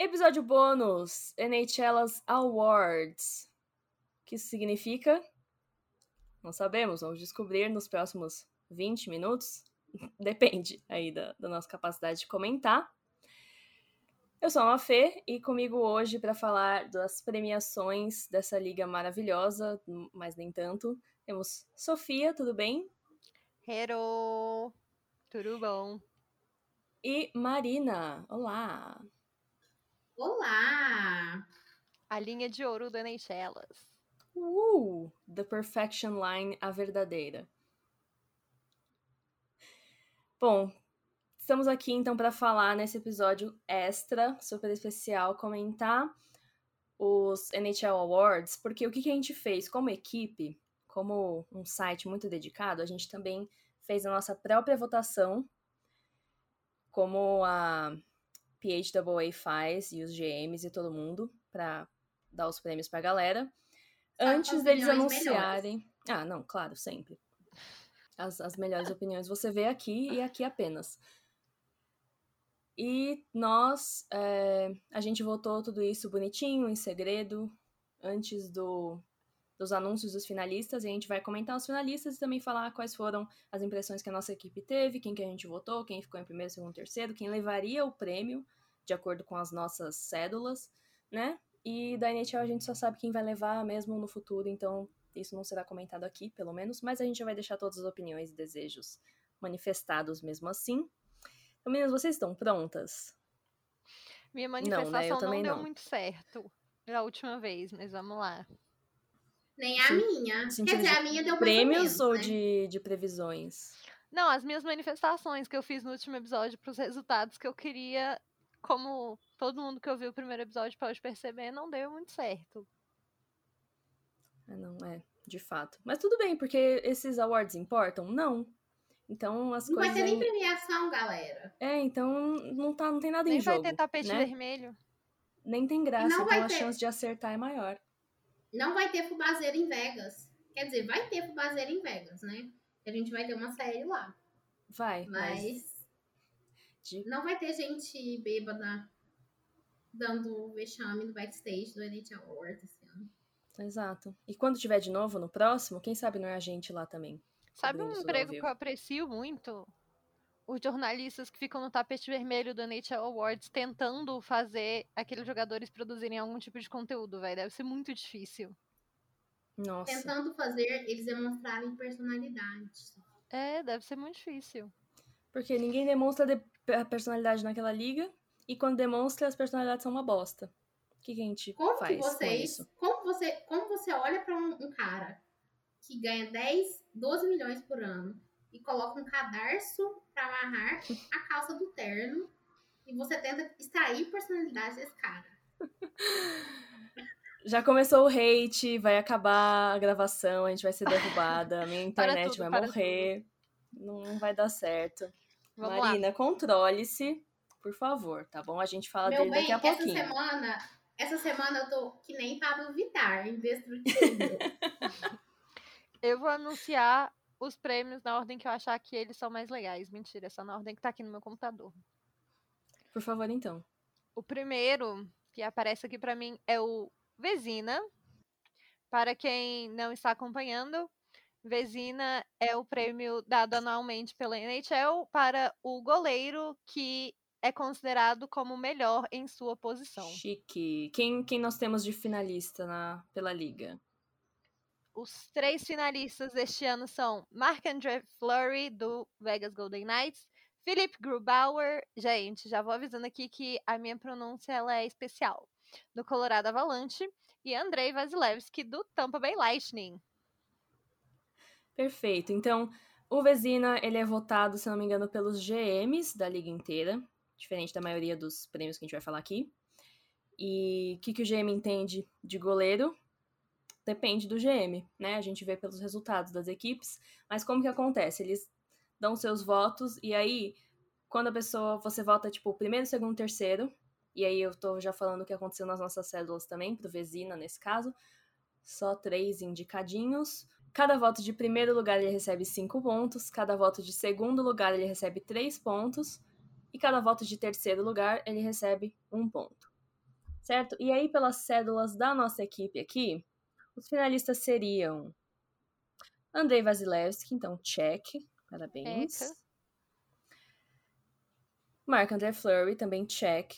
Episódio bônus: NHL's Awards. O que isso significa? Não sabemos, vamos descobrir nos próximos 20 minutos. Depende aí da, da nossa capacidade de comentar. Eu sou a Mafê e comigo hoje para falar das premiações dessa liga maravilhosa, mas nem tanto, temos Sofia, tudo bem? Hello! Tudo bom? E Marina, olá! Olá! A linha de ouro da Neychelas. Uh! The Perfection Line, a verdadeira. Bom, estamos aqui então para falar nesse episódio extra, super especial, comentar os NHL Awards, porque o que, que a gente fez como equipe, como um site muito dedicado, a gente também fez a nossa própria votação, como a PHAA faz e os GMs e todo mundo, para dar os prêmios para a galera antes deles anunciarem. Melhores. Ah, não, claro, sempre. As, as melhores opiniões você vê aqui e aqui apenas. E nós, é, a gente votou tudo isso bonitinho, em segredo, antes do, dos anúncios dos finalistas. E a gente vai comentar os finalistas e também falar quais foram as impressões que a nossa equipe teve, quem que a gente votou, quem ficou em primeiro, segundo, terceiro, quem levaria o prêmio, de acordo com as nossas cédulas, né? E da NHL a gente só sabe quem vai levar mesmo no futuro, então isso não será comentado aqui, pelo menos, mas a gente vai deixar todas as opiniões e desejos manifestados mesmo assim. Então, meninas, vocês estão prontas? Minha manifestação não, né? Não deu não. muito certo da última vez, mas vamos lá. Nem a minha. Quer dizer, a minha deu Prêmios menos, ou né? de, de previsões? Não, as minhas manifestações que eu fiz no último episódio para os resultados que eu queria, como todo mundo que ouviu o primeiro episódio pode perceber, não deu muito certo. É, não, é, de fato. Mas tudo bem, porque esses awards importam? Não. Então as não coisas. Não vai ter nem premiação, galera. É, então não, tá, não tem nada nem em jogo. Nem vai ter tapete né? vermelho. Nem tem graça, então a ter... chance de acertar é maior. Não vai ter fubazeiro em Vegas. Quer dizer, vai ter fubazeiro em Vegas, né? A gente vai ter uma série lá. Vai, mas. mas... De... Não vai ter gente bêbada dando vexame no backstage do NHL Awards esse ano. Exato. E quando tiver de novo no próximo, quem sabe não é a gente lá também. Sabe um emprego que eu aprecio muito? Os jornalistas que ficam no tapete vermelho do NHL Awards tentando fazer aqueles jogadores produzirem algum tipo de conteúdo, velho. Deve ser muito difícil. Nossa. Tentando fazer eles demonstrarem personalidade. É, deve ser muito difícil. Porque ninguém demonstra de personalidade naquela liga. E quando demonstra, as personalidades são uma bosta. O que, que a gente como faz que vocês, com isso? Como você, como você olha para um, um, cara que ganha 10, 12 milhões por ano e coloca um cadarço para amarrar a calça do terno e você tenta extrair personalidade desse cara? Já começou o hate, vai acabar a gravação, a gente vai ser derrubada, a minha internet tudo, vai morrer, tudo. não vai dar certo. Vamos Marina, controle-se por favor, tá bom? A gente fala Meu dele bem, daqui a pouquinho. Essa semana, essa semana eu tô que nem Pablo Vittar, indestrutível. eu vou anunciar os prêmios na ordem que eu achar que eles são mais legais. Mentira, é só na ordem que tá aqui no meu computador. Por favor, então. O primeiro que aparece aqui para mim é o Vezina. Para quem não está acompanhando, Vezina é o prêmio dado anualmente pela NHL para o goleiro que é considerado como o melhor em sua posição. Chique. Quem, quem nós temos de finalista na, pela liga? Os três finalistas deste ano são Marc-André Fleury, do Vegas Golden Knights, Philip Grubauer, gente, já vou avisando aqui que a minha pronúncia ela é especial, do Colorado Avalanche, e Andrei Vasilevski, do Tampa Bay Lightning. Perfeito. Então, o Vezina, ele é votado, se não me engano, pelos GMs da liga inteira diferente da maioria dos prêmios que a gente vai falar aqui. E o que, que o GM entende de goleiro? Depende do GM, né? A gente vê pelos resultados das equipes, mas como que acontece? Eles dão seus votos e aí, quando a pessoa, você vota, tipo, primeiro, segundo, terceiro, e aí eu tô já falando o que aconteceu nas nossas cédulas também, pro Vezina nesse caso, só três indicadinhos. Cada voto de primeiro lugar ele recebe cinco pontos, cada voto de segundo lugar ele recebe três pontos, e cada voto de terceiro lugar ele recebe um ponto. certo? E aí, pelas cédulas da nossa equipe aqui, os finalistas seriam Andrei Vasilevski, então check, parabéns. Eca. Marc André Fleury, também check.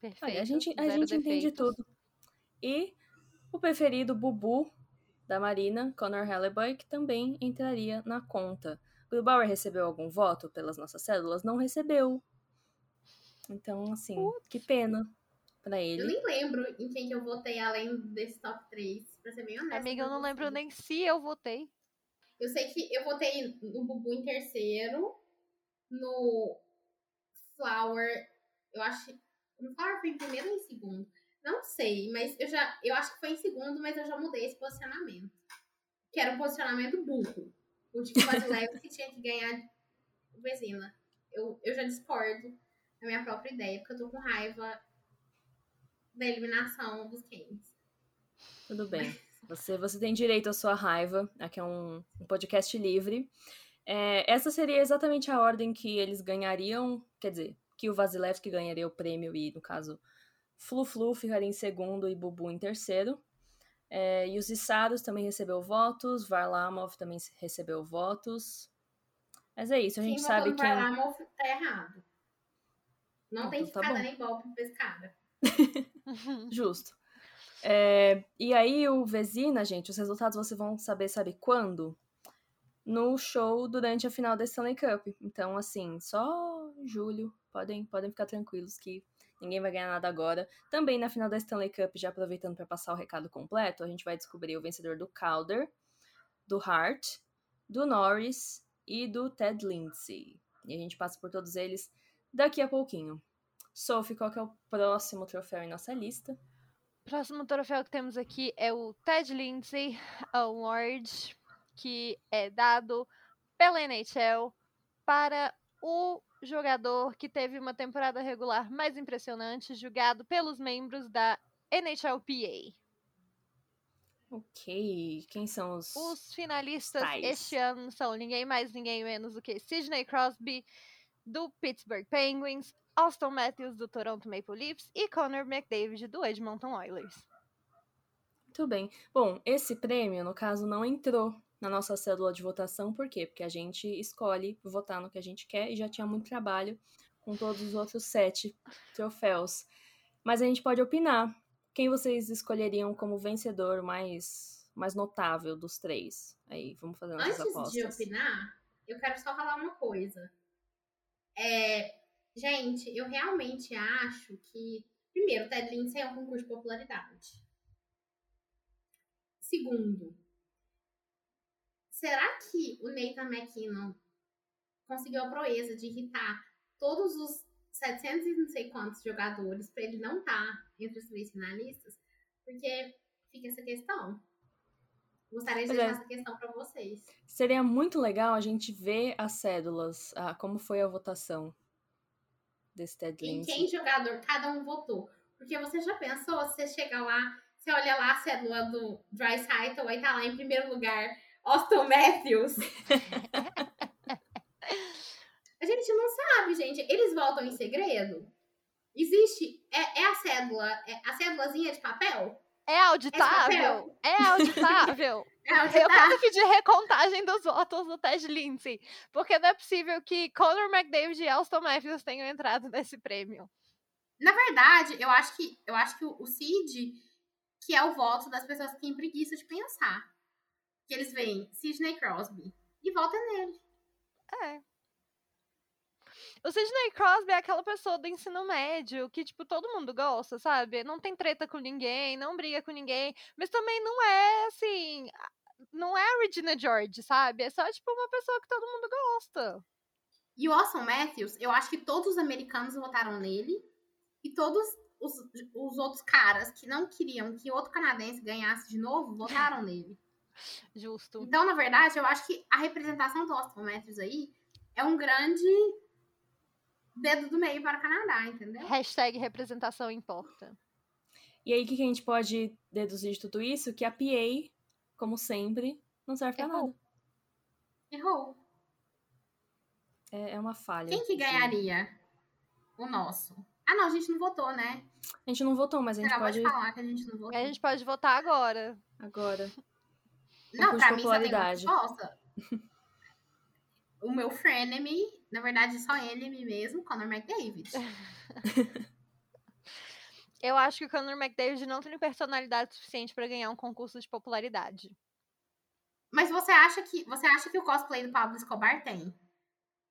Perfeito. Olha, a gente, a gente entende tudo. E o preferido Bubu da Marina, Conor Hellebuy, que também entraria na conta. O Bauer recebeu algum voto pelas nossas cédulas? Não recebeu. Então, assim, que pena pra Eu ele. nem lembro em quem que eu votei além desse top 3, pra ser bem honesta. Amiga, eu não lembro nem se eu votei. Eu sei que eu votei no Bubu em terceiro, no Flower, eu acho. No Flower foi em primeiro ou em segundo? Não sei, mas eu já. Eu acho que foi em segundo, mas eu já mudei esse posicionamento. Que era um posicionamento burro. O de que o Vasilevski tinha que ganhar o Vezina. Eu, eu já discordo da minha própria ideia, porque eu tô com raiva da eliminação dos Kings. Tudo bem. Você, você tem direito à sua raiva. Aqui é um, um podcast livre. É, essa seria exatamente a ordem que eles ganhariam. Quer dizer, que o Vasilevski ganharia o prêmio e, no caso, Flu Flu ficaria em segundo e Bubu em terceiro. É, e os Issaros também recebeu votos. Varlamov também recebeu votos. Mas é isso, a gente quem sabe quem. no Varlamov tá errado. Não Ah, tem que então tá dando golpe cara. Justo. É, e aí, o Vezina, gente, os resultados vocês vão saber, sabe quando? No show durante a final da Stanley Cup. Então, assim, só julho. Podem, podem ficar tranquilos que ninguém vai ganhar nada agora. Também na final da Stanley Cup, já aproveitando para passar o recado completo, a gente vai descobrir o vencedor do Calder, do Hart, do Norris e do Ted Lindsay. E a gente passa por todos eles daqui a pouquinho. Sophie, qual que é o próximo troféu em nossa lista? Próximo troféu que temos aqui é o Ted Lindsay Award, que é dado pela NHL para o jogador que teve uma temporada regular mais impressionante, julgado pelos membros da NHLPA. Ok, quem são os. Os finalistas Tais. este ano são ninguém mais, ninguém menos do que Sidney Crosby, do Pittsburgh Penguins, Austin Matthews, do Toronto Maple Leafs e Connor McDavid, do Edmonton Oilers. Muito bem. Bom, esse prêmio, no caso, não entrou na nossa cédula de votação, por quê? Porque a gente escolhe votar no que a gente quer e já tinha muito trabalho com todos os outros sete troféus. Mas a gente pode opinar. Quem vocês escolheriam como vencedor mais, mais notável dos três? Aí, vamos fazer nossas Antes apostas. de opinar, eu quero só falar uma coisa. É, gente, eu realmente acho que, primeiro, o Ted Lindsay é um concurso de popularidade. Segundo, será que o Nathan McKinnon conseguiu a proeza de irritar todos os 700 e não sei quantos jogadores pra ele não estar entre os três finalistas? Porque fica essa questão. Gostaria de é. deixar essa questão pra vocês. Seria muito legal a gente ver as cédulas, ah, como foi a votação desse Ted em Lindsay. quem jogador cada um votou. Porque você já pensou, se você chega lá, você olha lá a cédula do Dry Cycle, aí tá lá em primeiro lugar, Austin Matthews. a gente não sabe, gente. Eles votam em segredo? Existe. É, é a cédula. É a cédulazinha de papel? É auditável? É auditável? É Eu quero pedir recontagem dos votos do Ted Lindsay. Porque não é possível que Conor McDavid e Austin Matthews tenham entrado nesse prêmio. Na verdade, eu acho que eu acho que o o Cid, que é o voto das pessoas que têm preguiça de pensar. Que eles veem Sidney Crosby e votam nele. É. O Sidney Crosby é aquela pessoa do ensino médio que, tipo, todo mundo gosta, sabe? Não tem treta com ninguém, não briga com ninguém, mas também não é, assim, não é a Regina George, sabe? É só, tipo, uma pessoa que todo mundo gosta. E o Austin Matthews, eu acho que todos os americanos votaram nele. E todos os, os outros caras que não queriam que outro canadense ganhasse de novo, votaram nele. Justo. Então, na verdade, eu acho que a representação do Austin Matthews aí é um grande dedo do meio para o Canadá, entendeu? Hashtag representação importa. E aí, o que que a gente pode deduzir de tudo isso? Que a PA, como sempre, não serve pra Errou. nada. Errou. É, é uma falha. Quem que de- ganharia? O nosso. Ah, não, a gente não votou, né? A gente não votou, mas a gente Acabou pode de falar que a gente não votou. A gente pode votar agora. agora. Não, pra mim só tem uma resposta. o meu frenemy, na verdade só enemy mesmo, Conor McDavid. Eu acho que o Conor McDavid não tem personalidade suficiente pra ganhar um concurso de popularidade. Mas você acha que você acha que o cosplay do Pablo Escobar tem?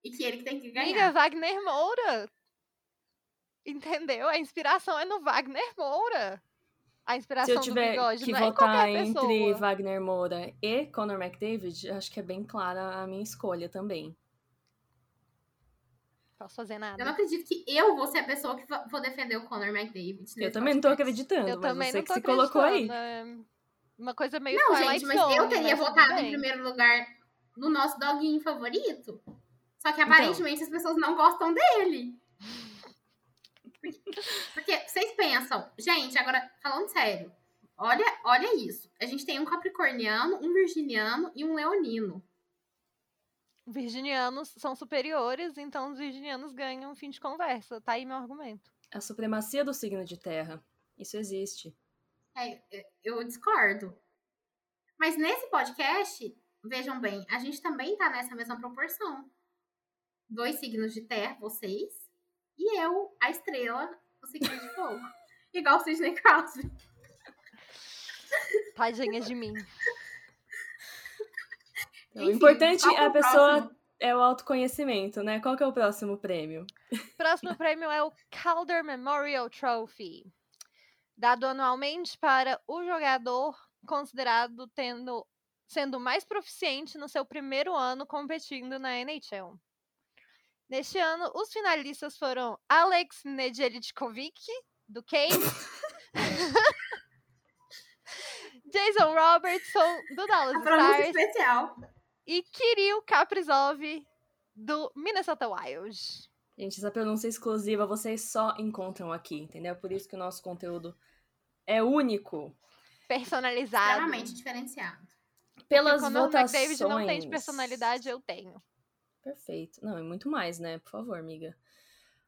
E que ele que tem que Amiga, ganhar? Wagner Moura. Entendeu? A inspiração é no Wagner Moura. A Se inspiração eu tiver do bigode que é votar qualquer entre. Wagner Moura e Conor McDavid, acho que é bem clara a minha escolha também. Posso fazer Eu não nada. acredito que eu vou ser a pessoa que vou defender o Conor McDavid. Eu também não tô acreditando, Eu mas também você não que se colocou aí. acreditando, é Uma coisa meio Não, gente, mas eu teria votado em primeiro lugar no nosso doguinho favorito. Só que Então. aparentemente as pessoas não gostam dele. Porque vocês pensam, gente, agora falando sério, olha, olha isso. A gente tem um capricorniano, um virginiano e um leonino. Virginianos são superiores, então os virginianos ganham um fim de conversa. Tá aí meu argumento. A supremacia do signo de terra. Isso existe. É, é, eu discordo. Mas nesse podcast, vejam bem, a gente também tá nessa mesma proporção. Dois signos de terra, vocês, e eu, a estrela, o signo de fogo. Igual o Sidney Crosby. Tadinha de mim. Então, Enfim, o importante é a o pessoa próximo? é o autoconhecimento, né? Qual que é o próximo prêmio? Próximo prêmio é o Calder Memorial Trophy, dado anualmente para o jogador considerado tendo sendo mais proficiente no seu primeiro ano competindo na NHL. Neste ano, os finalistas foram Alex Nedeljkovic, do Kane, Jason Robertson, do Dallas Stars, especial. E Kirill Kaprizov, do Minnesota Wild. Gente, essa pronúncia exclusiva vocês só encontram aqui, entendeu? Por isso que o nosso conteúdo é único. Personalizado. Extremamente diferenciado. Pelas Porque quando o votações. McDavid não tem de personalidade, eu tenho. Perfeito. Não, e muito mais, né? Por favor, amiga.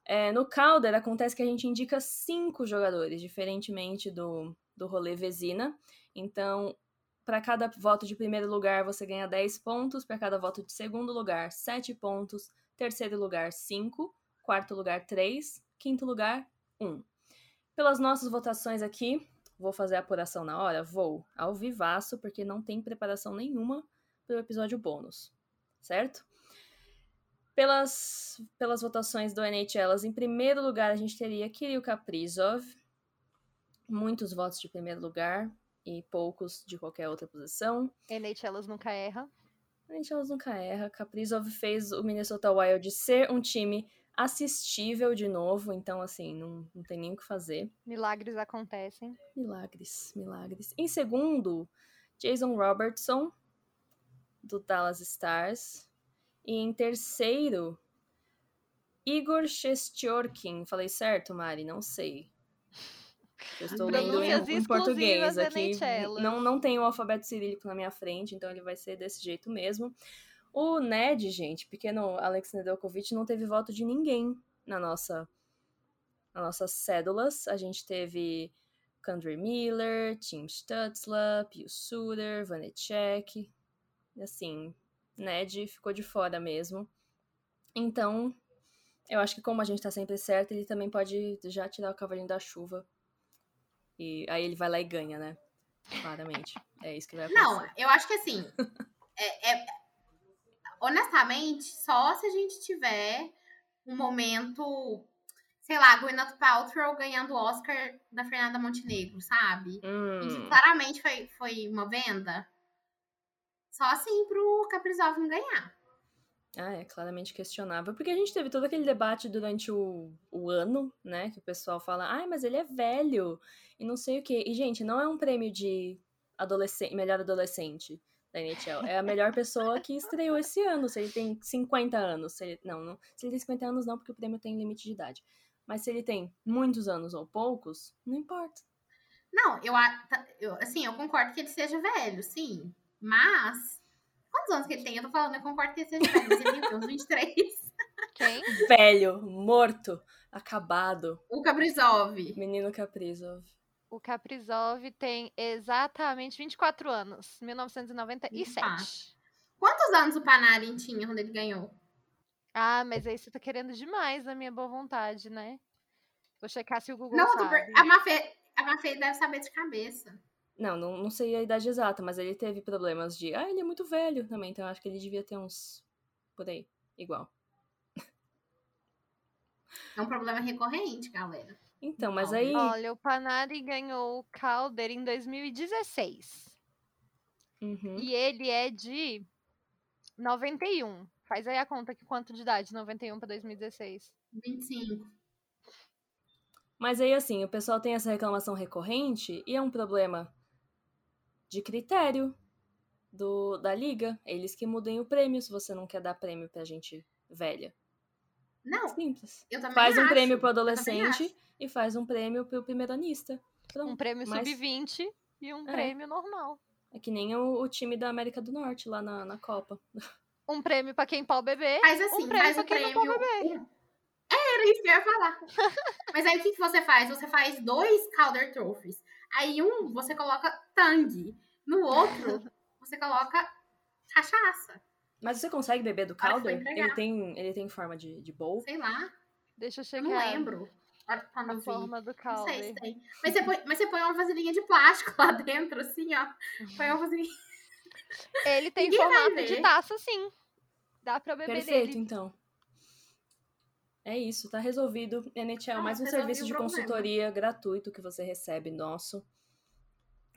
É, no Calder, acontece que a gente indica cinco jogadores, diferentemente do, do rolê Vezina. Então, para cada voto de primeiro lugar, você ganha 10 pontos. Para cada voto de segundo lugar, 7 pontos. Terceiro lugar, 5. Quarto lugar, 3. Quinto lugar, 1. Pelas nossas votações aqui, vou fazer a apuração na hora? Vou. Ao vivaço, porque não tem preparação nenhuma para o episódio bônus. Certo? Pelas, pelas votações do NHLas, em primeiro lugar a gente teria Kirill Kaprizov. Muitos votos de primeiro lugar e poucos de qualquer outra posição. NHLas nunca erra. A NHLas nunca erra. Kaprizov fez o Minnesota Wild ser um time assistível de novo, então assim, não, não tem nem o que fazer. Milagres acontecem. Milagres, milagres. Em segundo, Jason Robertson, do Dallas Stars. E em terceiro, Igor Shestyorkin. Falei certo, Mari? Não sei. Eu estou lendo em, em português exclusivas aqui. Não, não tem o alfabeto cirílico na minha frente, então ele vai ser desse jeito mesmo. O Ned, gente, pequeno Alex Nedeljkovic, não teve voto de ninguém na nossa nas nossas cédulas. A gente teve Kandre Miller, Tim Stutzla, Pius Suter, Vanecek. Assim, Ned ficou de fora mesmo. Então, eu acho que como a gente tá sempre certo, ele também pode já tirar o cavalinho da chuva. E aí ele vai lá e ganha, né? Claramente. É isso que vai acontecer. Não, eu acho que assim. é- é- honestamente, só se a gente tiver um momento. Sei lá, Gwyneth Paltrow ganhando o Oscar da Fernanda Montenegro, sabe? E que Hum, claramente foi, foi uma venda. Só assim pro Caprizov não ganhar. Ah, é claramente questionável. Porque a gente teve todo aquele debate durante o, o ano, né? Que o pessoal fala, ai, mas ele é velho e não sei o quê. E, gente, não é um prêmio de adolescente, melhor adolescente da NHL. É a melhor pessoa que estreou esse ano. Se ele tem 50 anos. Se ele, não, não, se ele tem 50 anos, não, porque o prêmio tem limite de idade. Mas se ele tem muitos anos ou poucos, não importa. Não, eu, eu assim, eu concordo que ele seja velho, sim. Mas. Quantos anos que ele tem? Eu tô falando, eu concordo que ele seja velho, mas ele tem uns 23. Quem? Velho, morto, acabado. O Kaprizov. Menino Kaprizov. O Kaprizov tem exatamente 24 anos, 1997. Quantos anos o Panarin tinha quando ele ganhou? Ah, mas aí você tá querendo demais a minha boa vontade, né? Vou checar se o Google Não, sabe. tô per- a Mafê, a Mafê deve saber de cabeça. Não, não, não sei a idade exata, mas ele teve problemas de. Ah, ele é muito velho também, então eu acho que ele devia ter uns. Por aí, igual. É um problema recorrente, galera. Então, mas aí. Olha, o Panari ganhou o Calder em 2016. Uhum. E ele é de 91. Faz aí a conta que quanto de idade? 91 para 2016. 25. Mas aí, assim, o pessoal tem essa reclamação recorrente e é um problema de critério do, da liga. Eles que mudem o prêmio se você não quer dar prêmio pra gente velha. Não, Simples. eu também Faz um acho. prêmio pro adolescente e faz um prêmio pro primeiranista. Pronto. Um prêmio mas- sub-20 e um É. prêmio normal. É que nem o, o time da América do Norte lá na, na Copa. Um prêmio para quem pode beber. Faz assim, um prêmio faz pra o quem não prêmio. pode beber. um- É, era isso que eu ia falar. Mas aí o que, que você faz? Você faz dois Calder Trophies. Aí um você coloca Tang. No outro, você coloca cachaça. Mas você consegue beber do entregar. Ele tem, ele tem forma de, de bowl? Sei lá. Deixa eu Eu checar não lembro. Olha pra não a forma do Não sei se tem. Mas você, põe, mas você põe uma vasilhinha de plástico lá dentro, assim, ó. Põe uma vasilhinha. Ele tem Ninguém formato de taça, sim. Dá pra beber Perfeito, dele. então. É isso, tá resolvido. NHL, Ah, mais um serviço de consultoria gratuito que você recebe nosso.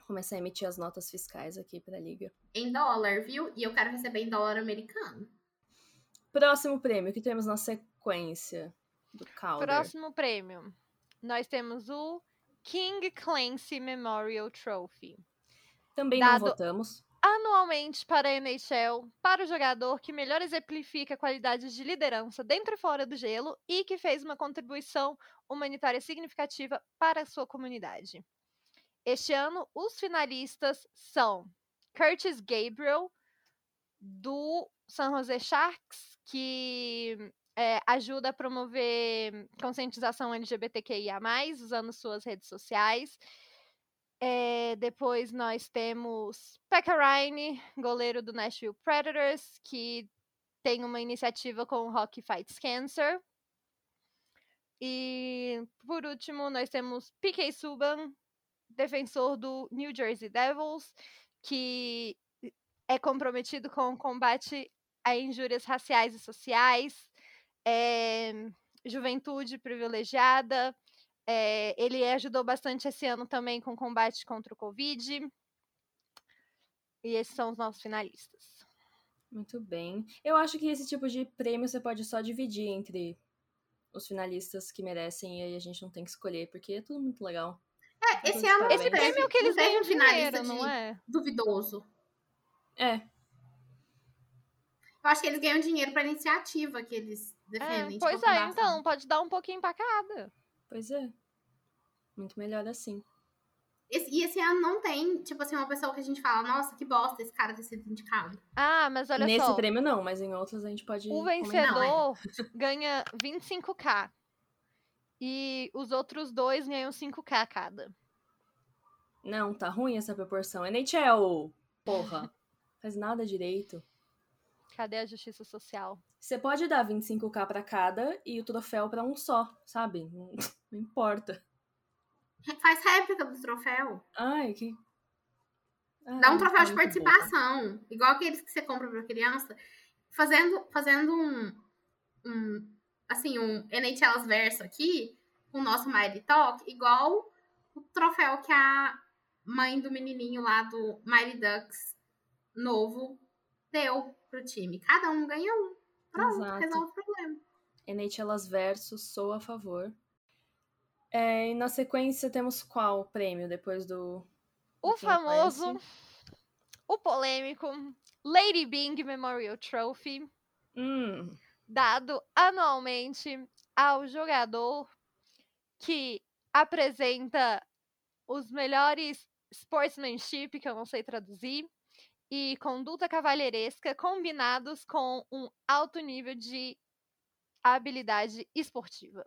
Começar a emitir as notas fiscais aqui pra liga. Em dólar, viu? E eu quero receber em dólar americano. Próximo prêmio que temos na sequência do calder. Próximo prêmio. Nós temos o King Clancy Memorial Trophy. Também Dado- não votamos. Anualmente para a NHL, para o jogador que melhor exemplifica qualidades de liderança dentro e fora do gelo e que fez uma contribuição humanitária significativa para a sua comunidade. Este ano, os finalistas são Curtis Gabriel, do San Jose Sharks, que é, ajuda a promover conscientização LGBTQIA, usando suas redes sociais. É, depois nós temos Pekka Rinne, goleiro do Nashville Predators, que tem uma iniciativa com o Hockey Fights Cancer. E por último, nós temos PK Subban, defensor do New Jersey Devils, que é comprometido com o combate a injúrias raciais e sociais, é, juventude privilegiada. É, ele ajudou bastante esse ano também com o combate contra o Covid. E esses são os nossos finalistas. Muito bem. Eu acho que esse tipo de prêmio você pode só dividir entre os finalistas que merecem e aí a gente não tem que escolher, porque é tudo muito legal. É, esse Então, ano parabéns. esse Esse Prêmio que eles ganham um finalista dinheiro, não é? duvidoso. É, Eu acho que eles ganham dinheiro pra iniciativa que eles É, defendem. pois tipo, a é, então, pode dar um pouquinho pra cada. Pois é. Muito melhor assim. Esse- e esse ano não tem, tipo assim, uma pessoa que a gente fala, nossa, que bosta esse cara ter sido indicado. Ah, mas olha Nesse só. prêmio não, mas em outros a gente pode. O comentar. vencedor ganha 25k. E os outros dois ganham 5k cada. Não, tá ruim essa proporção. NHL! Porra! Faz nada direito. Cadê a justiça social? Você pode dar 25k pra cada e o troféu pra um só, sabe? Não, não importa. Faz réplica do troféu. Ai, que. Dá um Ai, troféu de participação. Igual aqueles que você compra pra criança. Fazendo, fazendo um, um. Assim, um NHL's verso aqui, com o nosso Mighty Talk, igual o troféu que a mãe do menininho lá do Mighty Ducks novo deu pro time. Cada um ganha um. Pronto, Exato. resolve o problema. NHLas versus, sou a favor. É, e na sequência temos qual prêmio depois do. O famoso, o polêmico Lady Bing Memorial Trophy, Hum, dado anualmente ao jogador que apresenta os melhores sportsmanship, que eu não sei traduzir, e conduta cavalheiresca combinados com um alto nível de habilidade esportiva.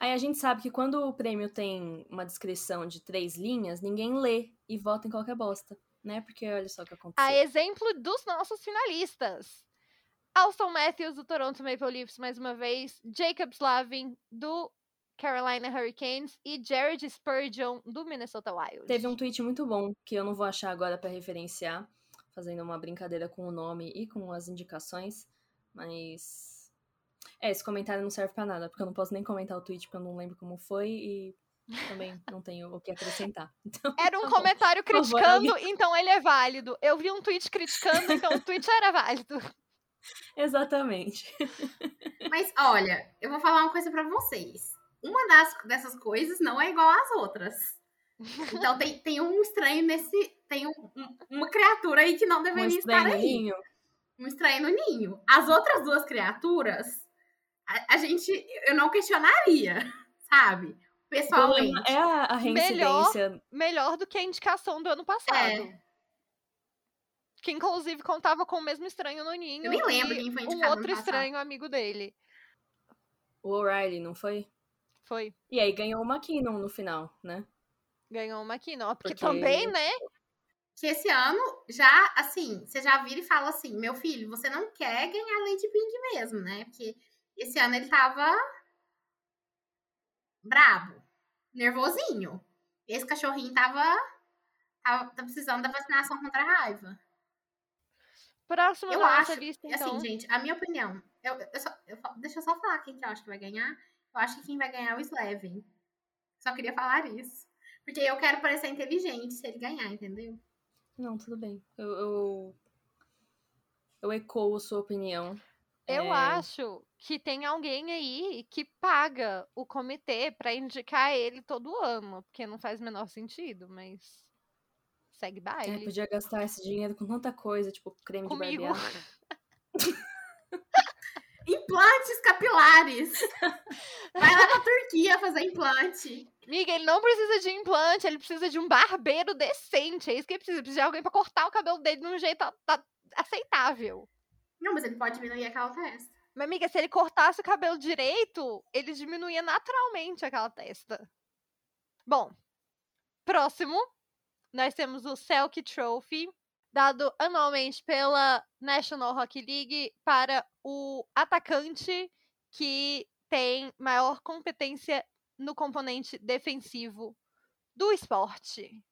Aí a gente sabe que quando o prêmio tem uma descrição de três linhas, ninguém lê e vota em qualquer bosta, né? Porque olha só o que aconteceu. A exemplo dos nossos finalistas. Alston Matthews, do Toronto Maple Leafs, mais uma vez. Jacob Slavin, do Carolina Hurricanes. E Jared Spurgeon, do Minnesota Wild. Teve um tweet muito bom, que eu não vou achar agora para referenciar, fazendo uma brincadeira com o nome e com as indicações, mas é, esse comentário não serve para nada, porque eu não posso nem comentar o tweet, porque eu não lembro como foi e também não tenho o que acrescentar. Então, Era um tá comentário favor, criticando, alguém- então ele é válido. Eu vi um tweet criticando, então o tweet era válido. Exatamente. Mas olha, eu vou falar uma coisa pra vocês. Uma das, dessas coisas não é igual às outras. Então tem, tem um estranho nesse. Tem um- um- uma criatura aí que não Um deveria estar estranho aí. ninho. Um estranho no ninho. As outras duas criaturas, a, a gente. Eu não questionaria, sabe? Pessoalmente. é a, a reincidência. Melhor do que a indicação do ano passado. É. Que inclusive contava com o mesmo estranho no ninho. Eu nem lembro e quem foi um indicado outro ano passado. estranho amigo dele. O O'Reilly, não foi? Foi. E aí ganhou o McKinnon no final, né? Ganhou uma não. Porque, Porque- também, né? Que esse ano já, assim, você já vira e fala assim: meu filho, você não quer ganhar Lady Pink mesmo, né? Porque esse ano ele tava brabo, nervosinho. Esse cachorrinho tava, tava, tá precisando da vacinação contra a raiva. Próximo Eu acho, lista, Assim, então. gente, a minha opinião. Eu, eu só- eu deixa eu só falar quem que eu acho que vai ganhar. Eu acho que quem vai ganhar é o Slevin. Só queria falar isso. Porque eu quero parecer inteligente se ele ganhar, entendeu? Não, tudo bem. Eu, eu, eu ecoo a sua opinião. Eu É, acho que tem alguém aí que paga o comitê pra indicar ele todo ano, porque não faz o menor sentido, mas segue é, baile. podia gastar esse dinheiro com tanta coisa, tipo creme Comigo. de barbear. Implantes capilares. Vai lá pra Turquia fazer implante. Miga, ele não precisa de implante, ele precisa de um barbeiro decente. É isso que ele precisa. Ele precisa de alguém pra cortar o cabelo dele de um jeito aceitável. Não, mas ele pode diminuir aquela testa. Mas, amiga, se ele cortasse o cabelo direito, ele diminuía naturalmente aquela testa. Bom, próximo, nós temos o Selkie Trophy, dado anualmente pela National Hockey League para o atacante que tem maior competência no componente defensivo do esporte.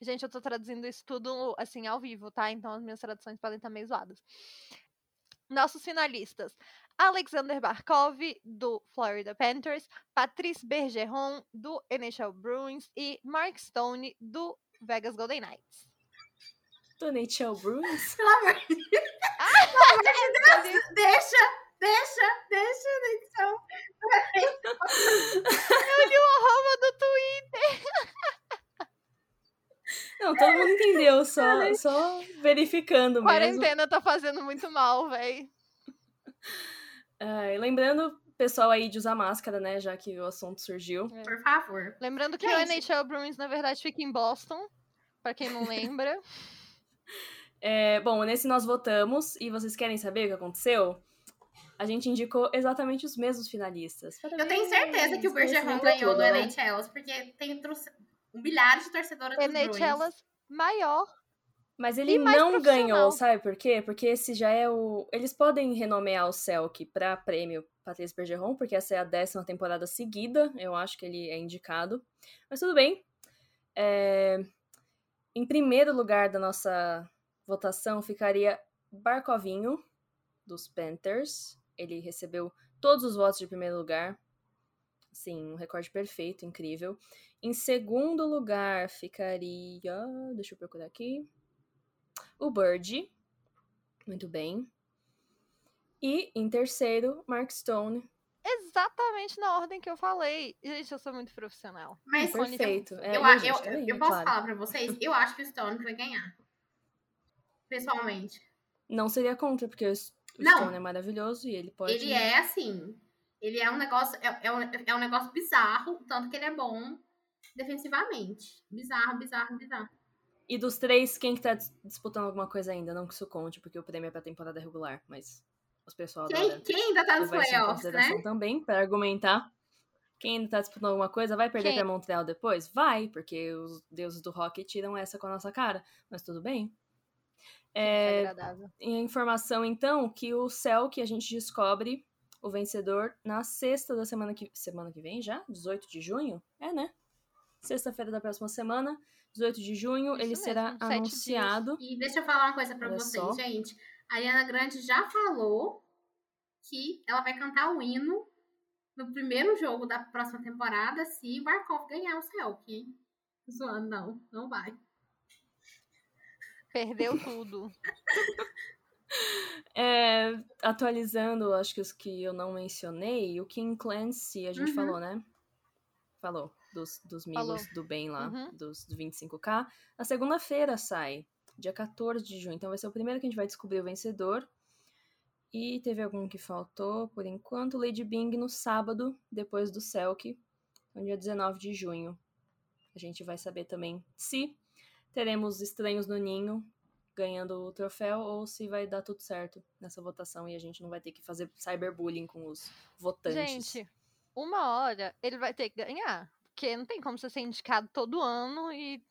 Gente, eu tô traduzindo isso tudo assim ao vivo, tá? Então as minhas traduções podem estar meio zoadas. Nossos finalistas: Alexander Barkov, do Florida Panthers, Patrice Bergeron, do NHL Bruins e Mark Stone, do Vegas Golden Knights. Do NHL Bruins? Pelo amor de Deus. Deixa, deixa, deixa na edição. Arroba do Twitter! Não, todo mundo entendeu, só, só verificando mesmo. Quarentena tá fazendo muito mal, véi. Ai, lembrando, pessoal aí de usar máscara, né, já que o assunto surgiu. Por favor. Lembrando que Gente. o NHL Bruins, na verdade, fica em Boston, pra quem não lembra. É, bom, nesse nós votamos, e vocês querem saber o que aconteceu? A gente indicou exatamente os mesmos finalistas. Eu tenho certeza que o Parabéns, Bergeron ganhou tudo, no né? NHLs, porque tem um bilhar de torcedoras Bruins. NHLas maior. Mas ele E não ganhou, sabe por quê? Porque esse já é o. Eles podem renomear o Selk pra prêmio Patrícia Bergeron, porque essa é a décima temporada seguida. Eu acho que ele é indicado. Mas tudo bem. É, Em primeiro lugar da nossa votação ficaria Barcovinho, dos Panthers. Ele recebeu todos os votos de primeiro lugar. Sim, um recorde perfeito, incrível. Em segundo lugar ficaria. Deixa eu procurar aqui. O Bird. Muito bem. E em terceiro, Mark Stone. Exatamente na ordem que eu falei. Gente, eu sou muito profissional. Mas Fone Perfeito. É, eu, gente eu, também, eu é posso claro. falar pra vocês, eu acho que o Stone vai ganhar. Pessoalmente. Não seria contra, porque o. Stone é maravilhoso e ele pode. Ele é assim. Ele é um negócio. É, é um, é um negócio bizarro, tanto que ele é bom defensivamente. Bizarro, bizarro, bizarro. E dos três, quem que tá dis- disputando alguma coisa ainda? Não que isso conte, porque o prêmio é pra temporada regular, mas os pessoal Quem, quem ainda tá nos playoffs, né? também, pra argumentar. Quem ainda tá disputando alguma coisa vai perder Quem? pra Montreal depois? Vai, porque os deuses do rock tiram essa com a nossa cara. Mas tudo bem. É, e a informação, então, que o céu que a gente descobre o vencedor na sexta da semana que, semana que vem já? 18 de junho? É, né? Sexta-feira da próxima semana, 18 de junho, Isso ele mesmo, será anunciado. E deixa eu falar uma coisa pra Olha vocês, só. gente. A Ariana Grande já falou que ela vai cantar o hino no primeiro jogo da próxima temporada se Barkov ganhar o Selk, hein? Zoando, não. Não vai. Perdeu tudo. É, atualizando, acho que os que eu não mencionei, o King Clancy, a gente Uhum. falou, né? Falou, dos, dos Falou. amigos do bem lá, Uhum. dos do 25k. Na segunda-feira sai, dia 14 de junho. Então vai ser o primeiro que a gente vai descobrir o vencedor. E teve algum que faltou, por enquanto, Lady Bing no sábado, depois do Selk, no dia 19 de junho. A gente vai saber também se teremos estranhos no ninho ganhando o troféu ou se vai dar tudo certo nessa votação e a gente não vai ter que fazer cyberbullying com os votantes. Gente, uma hora ele vai ter que ganhar. Porque não tem como você ser indicado todo ano e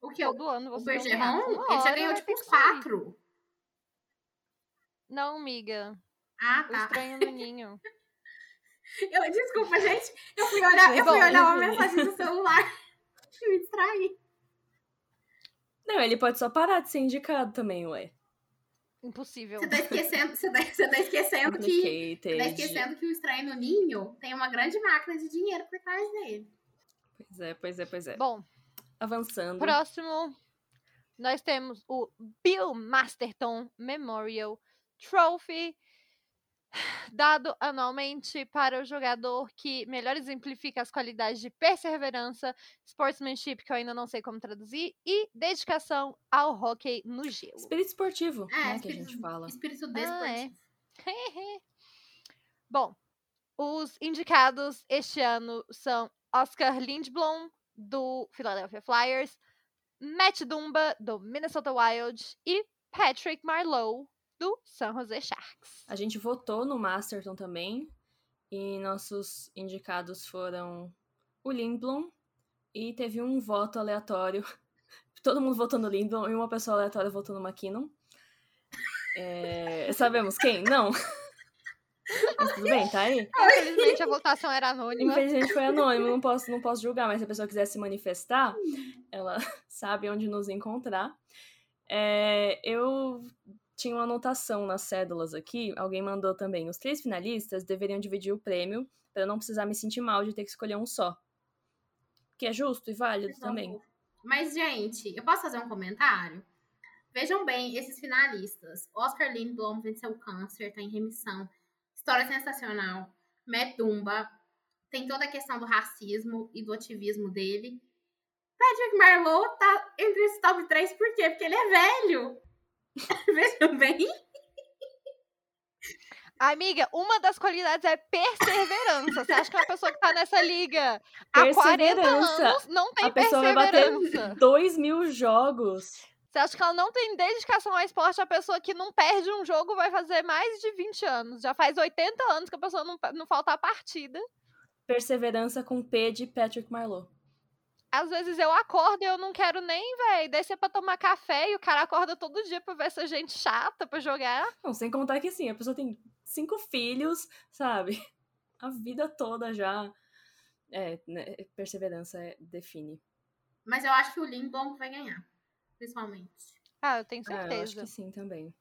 O que? O, todo ano o você ganhar. Bergeron, ele já ganhou tipo uns quatro. Não, miga. Ah, O tá. estranho no ninho. Eu, desculpa, gente. Eu fui olhar, eu fui olhar uma mensagem do celular e me distraí. Não, ele pode só parar de ser indicado também, ué. Impossível. Você tá esquecendo, você tá, você tá esquecendo que. Você tá esquecendo que o Estranho no Ninho tem uma grande máquina de dinheiro por trás dele. Pois é, pois é, pois é. Bom, Avançando. próximo nós temos o Bill Masterton Memorial Trophy, dado anualmente para o jogador que melhor exemplifica as qualidades de perseverança, sportsmanship, que eu ainda não sei como traduzir, e dedicação ao hockey no gelo. Espírito esportivo, É, né, que a espírito, gente fala. espírito Ah, desportivo. Bom, os indicados este ano são Oscar Lindblom, do Philadelphia Flyers, Matt Dumba, do Minnesota Wild, e Patrick Marlowe, do San Jose Sharks. A gente votou no Masterton também. E nossos indicados foram o Lindblom. E teve um voto aleatório. Todo mundo votou no Lindblom e uma pessoa aleatória votou no McKinnon. É, Sabemos quem? Não. Mas tudo bem, tá aí. Infelizmente a votação era anônima. Infelizmente foi anônimo, não posso, não posso julgar, mas se a pessoa quiser se manifestar, ela sabe onde nos encontrar. É, eu tinha uma anotação nas cédulas aqui, alguém mandou também. Os três finalistas deveriam dividir o prêmio para não precisar me sentir mal de ter que escolher um só. Que é justo e válido também. Mas, gente, eu posso fazer um comentário? Vejam bem esses finalistas. Oscar Lindblom venceu o câncer, tá em remissão. História sensacional. Matt Dumba. Tem toda a questão do racismo e do ativismo dele. Patrick Marlowe tá entre esse top 3 por quê? Porque ele é velho. Vejam bem. Amiga, uma das qualidades é perseverança. Você acha que uma pessoa que tá nessa liga há 40 Perseverança. anos não tem A pessoa vai bater perseverança? dois mil jogos. Você acha que ela não tem dedicação ao esporte? A pessoa que não perde um jogo vai fazer mais de 20 anos. Já faz 80 anos que a pessoa não, não falta a partida. Perseverança com P de Patrick Marlowe. Às vezes eu acordo e eu não quero nem, velho, descer pra tomar café e o cara acorda todo dia pra ver essa gente chata pra jogar. Não, sem contar que assim, a pessoa tem cinco filhos, sabe? A vida toda já. É, né, perseverança é- define. Mas eu acho que o Lindblom vai ganhar. Principalmente. Ah, eu tenho Ah, eu acho certeza. que sim também.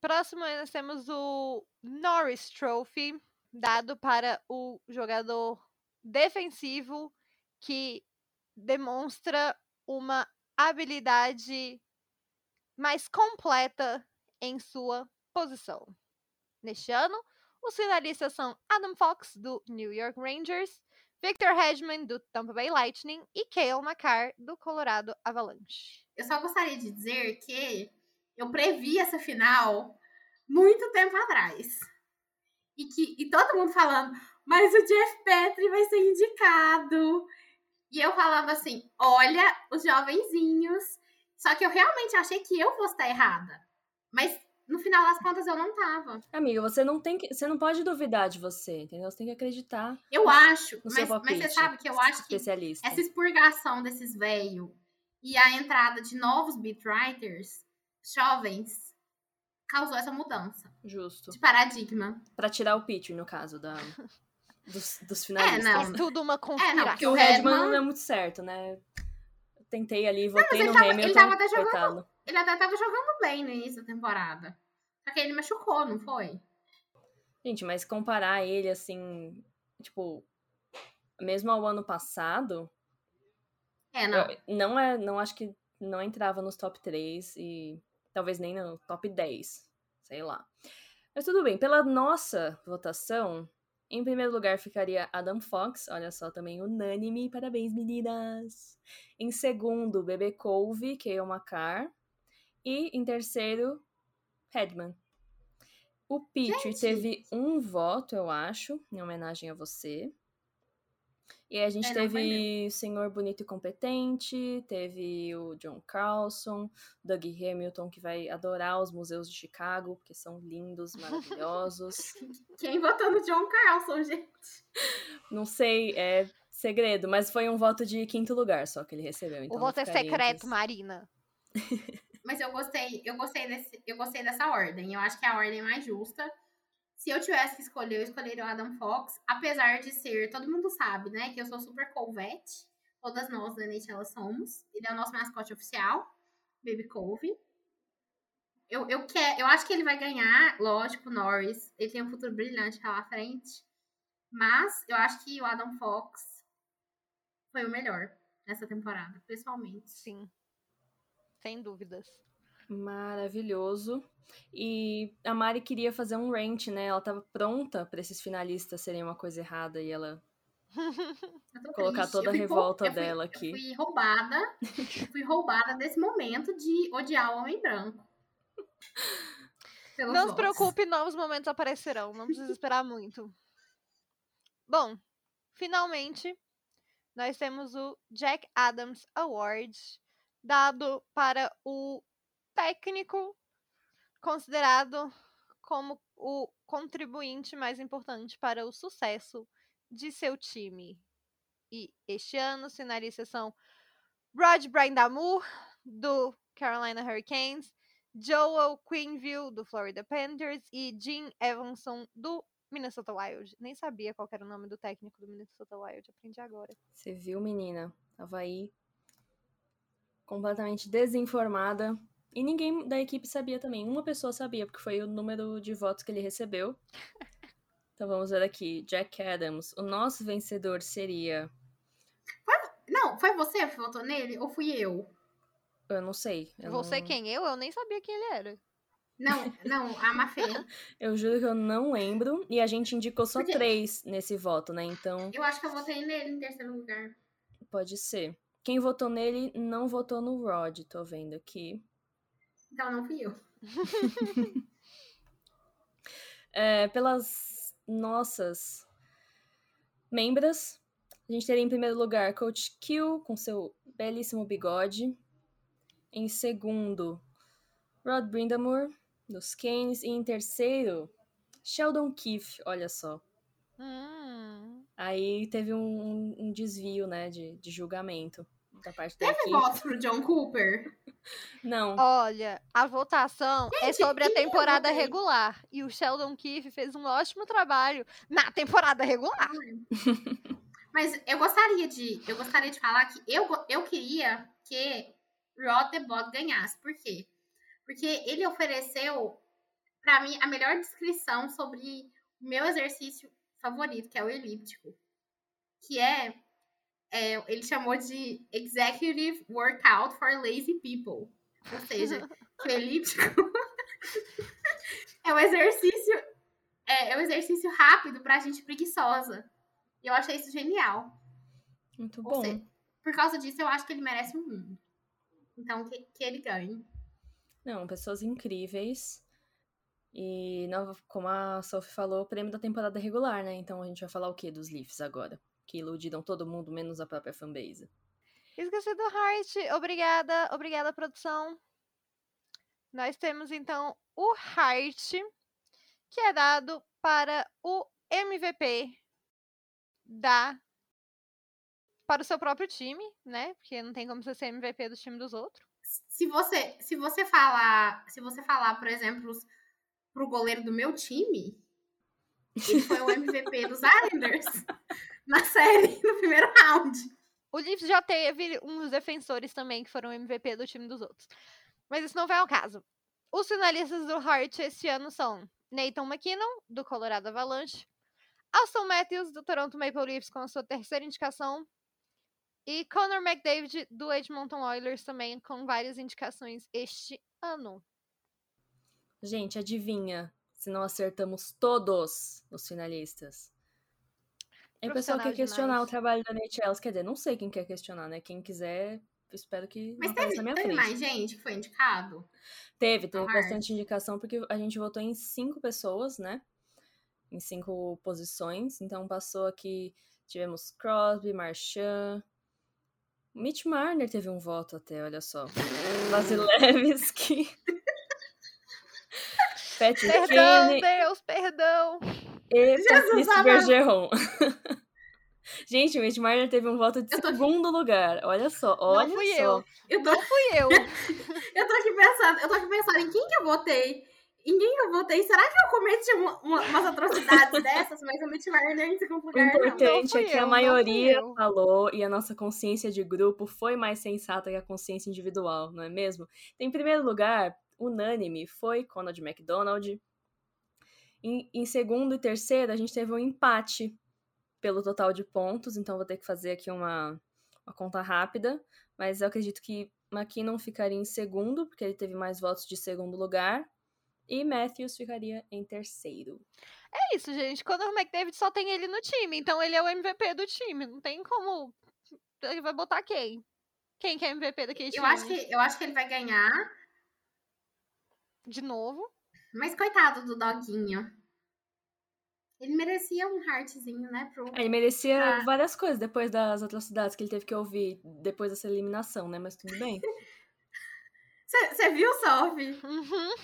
Próximo, nós temos o Norris Trophy, dado para o jogador defensivo que demonstra uma habilidade mais completa em sua posição. Neste ano, os finalistas são Adam Fox, do New York Rangers, Victor Hedman, do Tampa Bay Lightning e Cale Makar, do Colorado Avalanche. Eu só gostaria de dizer que eu previ essa final muito tempo atrás. E que e todo mundo falando, mas o Jeff Petrie vai ser indicado. E eu falando assim, olha, os jovenzinhos. Só que eu realmente achei que eu fosse estar errada. Mas no final das contas eu não tava. Amiga, você não tem que, você não pode duvidar de você, entendeu? Você tem que acreditar Eu acho, mas, mas você sabe que eu acho que essa expurgação desses velhos e a entrada de novos beat writers jovens causou essa mudança Justo. de paradigma. Pra tirar o pitch, no caso, da, dos, dos finalistas. não. É tudo uma porque conspiração. O o Redman não é muito certo, né? Tentei ali, votei ele no tava- ele Hamilton, tava até jogando- coitado. Ele até tava jogando bem no início da temporada. Só que ele machucou, não foi? Gente, mas comparar ele, assim, tipo, mesmo ao ano passado, É, não. eu- não é, não acho que não entrava nos top 3 e talvez nem no top 10, sei lá. Mas tudo bem, pela nossa votação, em primeiro lugar ficaria Adam Fox, olha só, também unânime, parabéns meninas. Em segundo, Bebê Couve, Kayle Macar. E em terceiro, Redman. O Peter Gente! teve um voto, eu acho, em homenagem a você. E aí a gente É, teve o Senhor Bonito e Competente, teve o John Carlson, Doug Hamilton, que vai adorar os museus de Chicago, porque são lindos, maravilhosos. Quem votou no John Carlson, gente? Não sei, é segredo, mas foi um voto de quinto lugar só que ele recebeu. Então o voto é secreto, Marina. Mas eu gostei, eu gostei desse, eu gostei dessa ordem. Eu acho que é a ordem mais justa. Se eu tivesse que escolher, eu escolheria o Adam Fox, apesar de ser, todo mundo sabe, né, que eu sou super colvete. Todas nós da NHL somos. Ele é o nosso mascote oficial, Baby Cove. Eu, eu, quer, eu acho que ele vai ganhar, lógico, Norris. Ele tem um futuro brilhante pela frente. Mas eu acho que o Adam Fox foi o melhor nessa temporada, pessoalmente. Sim. Sem dúvidas. Maravilhoso. E a Mari queria fazer um rant, né? Ela tava pronta pra esses finalistas serem uma coisa errada e ela Eu Colocar triste. toda Eu a revolta eu fui- dela eu aqui. fui roubada. eu fui roubada desse momento de odiar o homem branco. Pelos Não se preocupe, novos momentos aparecerão. Não precisa esperar muito. Bom, finalmente, nós temos o Jack Adams Award, dado para o técnico considerado como o contribuinte mais importante para o sucesso de seu time. E este ano, finalistas são Rod Brindamore, do Carolina Hurricanes, Joel Quinville, do Florida Panthers, e Jim Evanson, do Minnesota Wild. Nem sabia qual era o nome do técnico do Minnesota Wild, aprendi agora. Você viu, menina? Tava aí completamente desinformada. E ninguém da equipe sabia também. Uma pessoa sabia, porque foi o número de votos que ele recebeu. Então vamos ver aqui. Jack Adams. O nosso vencedor seria. Não, foi você que votou nele ou fui eu? Eu não sei. Eu Você não- quem? Eu? Eu nem sabia quem ele era. Não, não, a Mafê. Eu juro que eu não lembro. E a gente indicou só Por quê? três nesse voto, né? Então Eu acho que eu votei nele em terceiro lugar. pode ser. Quem votou nele não votou no Rod, tô vendo aqui. Então não fui eu. É, pelas nossas membras, a gente teria em primeiro lugar Coach Q, com seu belíssimo bigode. Em segundo, Rod Brindamore, dos Canes. E em terceiro, Sheldon Keefe, olha só. Hum. Aí teve um, um desvio, né, de, de julgamento da parte da Teve votos pro John Cooper? Não, Olha, a votação é Gente, sobre a temporada regular. E o Sheldon Keefe fez um ótimo trabalho na temporada regular. Mas eu gostaria de, eu gostaria de falar que eu, eu queria que Rod the Bot ganhasse. Por quê? Porque ele ofereceu, pra mim, a melhor descrição sobre o meu exercício favorito, que é o elíptico. Que é, é, ele chamou de Executive Workout for Lazy People. Ou seja, que o elíptico é um exercício, é, é um exercício rápido pra gente preguiçosa. E eu achei isso genial. muito bom. seja, por causa disso, eu acho que ele merece um mundo. Então, que, que ele ganhe. Não, pessoas incríveis. E, como a Sophie falou, prêmio da temporada regular, né? Então a gente vai falar o que dos Leafs agora? Que iludiram todo mundo, menos a própria fanbase. Esqueci do Heart. Obrigada, obrigada, produção. Nós temos então o Heart, que é dado para o MVP da para o seu próprio time, né? Porque não tem como você ser MVP do time dos outros. Se você, se você falar, se você falar, por exemplo, pro goleiro do meu time, ele foi o MVP dos Islanders na série, no primeiro round. O Leafs já teve uns defensores também que foram MVP do time dos outros. Mas isso não vai ao caso. Os finalistas do Heart esse ano são Nathan McKinnon, do Colorado Avalanche, Austin Matthews, do Toronto Maple Leafs, com a sua terceira indicação, e Connor McDavid, do Edmonton Oilers, também com várias indicações este ano. Gente, adivinha se não acertamos todos os finalistas? E o pessoal quer questionar demais. o trabalho da NHL. Quer dizer, não sei quem quer questionar, né? Quem quiser, espero que Mas teve, na minha teve frente. mais gente que foi indicado? Teve, teve bastante indicação, porque a gente votou em cinco pessoas, né? Em cinco posições. Então passou aqui, tivemos Crosby, Marchand. Mitch Marner teve um voto até, olha só. Vasilevski. Patrick Perdão, Kane Deus, perdão. E Jesus Patrícia amado. Bergeron. Gente, o Mitch Marner teve um voto de segundo lugar. Olha só, olha não fui só. eu. Eu tô, Não fui eu. eu tô aqui pensando, eu tô aqui pensando em quem que eu votei. Em quem que eu votei? Será que eu cometi uma- uma- umas atrocidades dessas? Mas o Mitch Marner em segundo O lugar, não. importante é que eu, a maioria falou e a nossa consciência de grupo foi mais sensata que a consciência individual, não é mesmo? Em primeiro lugar, unânime, foi Conrad McDonald. Em, em segundo e terceiro, a gente teve um empate pelo total de pontos, então vou ter que fazer aqui uma, uma conta rápida, mas eu acredito que McKinnon ficaria em segundo, porque ele teve mais votos de segundo lugar, e Matthews ficaria em terceiro. É isso, gente. Conor McDavid só tem ele no time, então ele é o MVP do time. Não tem como. Ele vai botar quem? Quem que é MVP daquele time? Eu acho, que, eu acho que ele vai ganhar, De novo. Mas coitado do doguinho. Ele merecia um heartzinho, né? Pro... Ele merecia Ah. várias coisas depois das atrocidades que ele teve que ouvir depois dessa eliminação, né? Mas tudo bem. Você viu, Sophie? Uhum.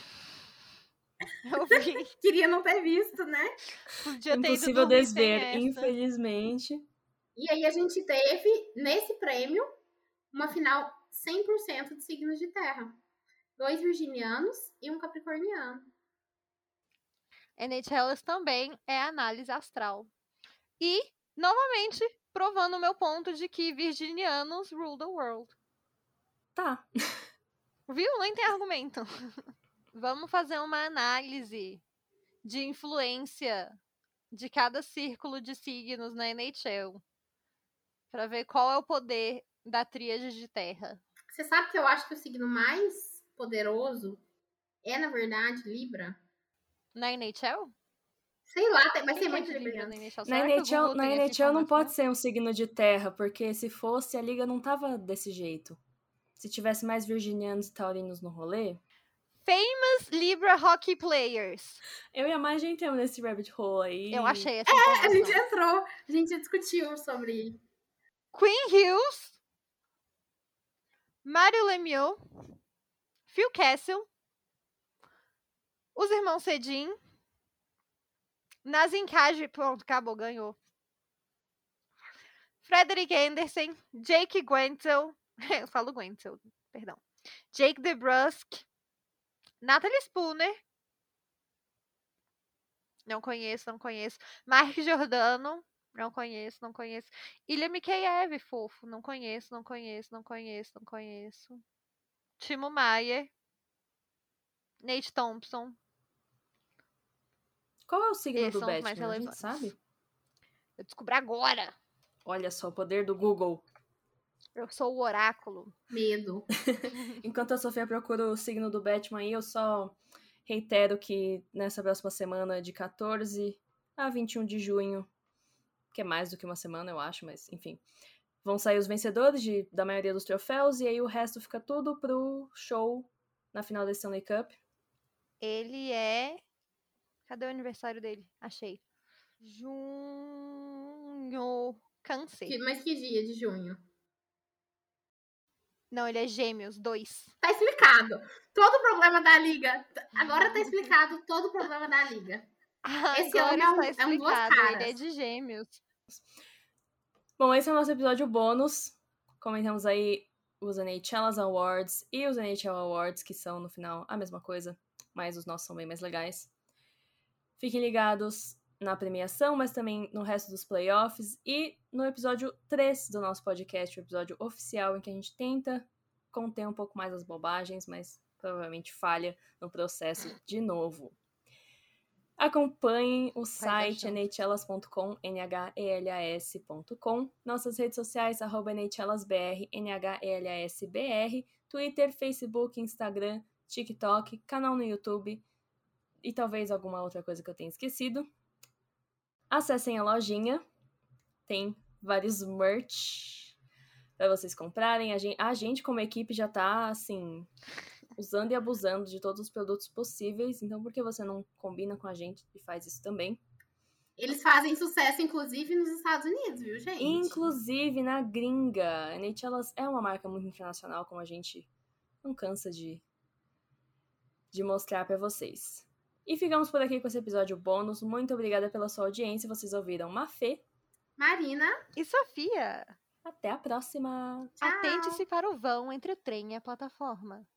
Eu vi. Queria não ter visto, né? Podia Impossível desver, infelizmente. E aí a gente teve, nesse prêmio, uma final 100% de signos de terra. Dois virginianos e um capricorniano. NHLers também é análise astral. E, novamente, provando o meu ponto de que virginianos rule the world. Tá. Viu? Nem tem argumento. Vamos fazer uma análise de influência de cada círculo de signos na NHL. Para ver qual é o poder da tríade de terra. Você sabe que eu acho que o signo mais poderoso é, na verdade, Libra? Na NHL? Sei lá, tem- mas tem muito pode Libra Libra. na NHL? Na NHL, na não pode ser um signo de terra, porque se fosse, a liga não tava desse jeito. Se tivesse mais virginianos e taurinos no rolê, Famous Libra Hockey Players. eu e a mais gente entramos nesse rabbit hole aí. Eu achei essa A informação. gente entrou, a gente discutiu sobre. Queen Hughes, Mario Lemieux, Phil Castle, os irmãos Cedin, Nazim Kaj, pronto, acabou, ganhou. Frederick Anderson, Jake Guentzel, eu falo Guentzel, perdão. Jake DeBrusk, Natalie Spooner, não conheço, não conheço. Mark Giordano, não conheço, não conheço. Ilha Mikheyev, fofo. Não conheço, não conheço, não conheço, não conheço. Timo Maier. Nate Thompson. Qual é o signo Esses do mais Batman? A gente relevantes. sabe? Eu descobri agora. Olha só, o poder do Google. Eu sou o oráculo. Medo. Enquanto a Sofia procura o signo do Batman aí, eu só reitero que nessa próxima semana, de 14 a 21 de junho, que é mais do que uma semana, eu acho, mas enfim, vão sair os vencedores de, da maioria dos troféus, e aí o resto fica tudo pro show na final da Stanley Cup. Ele é. Cadê o aniversário dele? Achei. Junho. Cansei. Que- mas que dia de junho? Não, ele é gêmeos, dois. Tá explicado. Todo o problema da liga. Agora tá explicado todo o problema da liga. Esse Agora homem é um- está é um duas explicado, ele é caras. de gêmeos. Bom, esse é o nosso episódio bônus. Comentamos aí os NHL's Awards e os NHL Awards, que são no final a mesma coisa, mas os nossos são bem mais legais. Fiquem ligados na premiação, mas também no resto dos playoffs e no episódio 3 do nosso podcast, o episódio oficial, em que a gente tenta conter um pouco mais as bobagens, mas provavelmente falha no processo de novo. Acompanhem o site achando. nhelas.com, nossas redes sociais, arroba nhelasbr, nhelasbr, Twitter, Facebook, Instagram, TikTok, canal no YouTube e talvez alguma outra coisa que eu tenha esquecido. Acessem a lojinha, tem vários merch para vocês comprarem. A gente, a gente, como equipe, já tá assim usando e abusando de todos os produtos possíveis. Então, por que você não combina com a gente e faz isso também? Eles fazem sucesso, inclusive, nos Estados Unidos, viu, gente? Inclusive na gringa. A NHLas é uma marca muito internacional, como a gente não cansa de, de mostrar pra vocês. E ficamos por aqui com esse episódio bônus. Muito obrigada pela sua audiência. Vocês ouviram Mafê. Marina, E Sofia, Até a próxima! Atente-se para o vão entre o trem e a plataforma.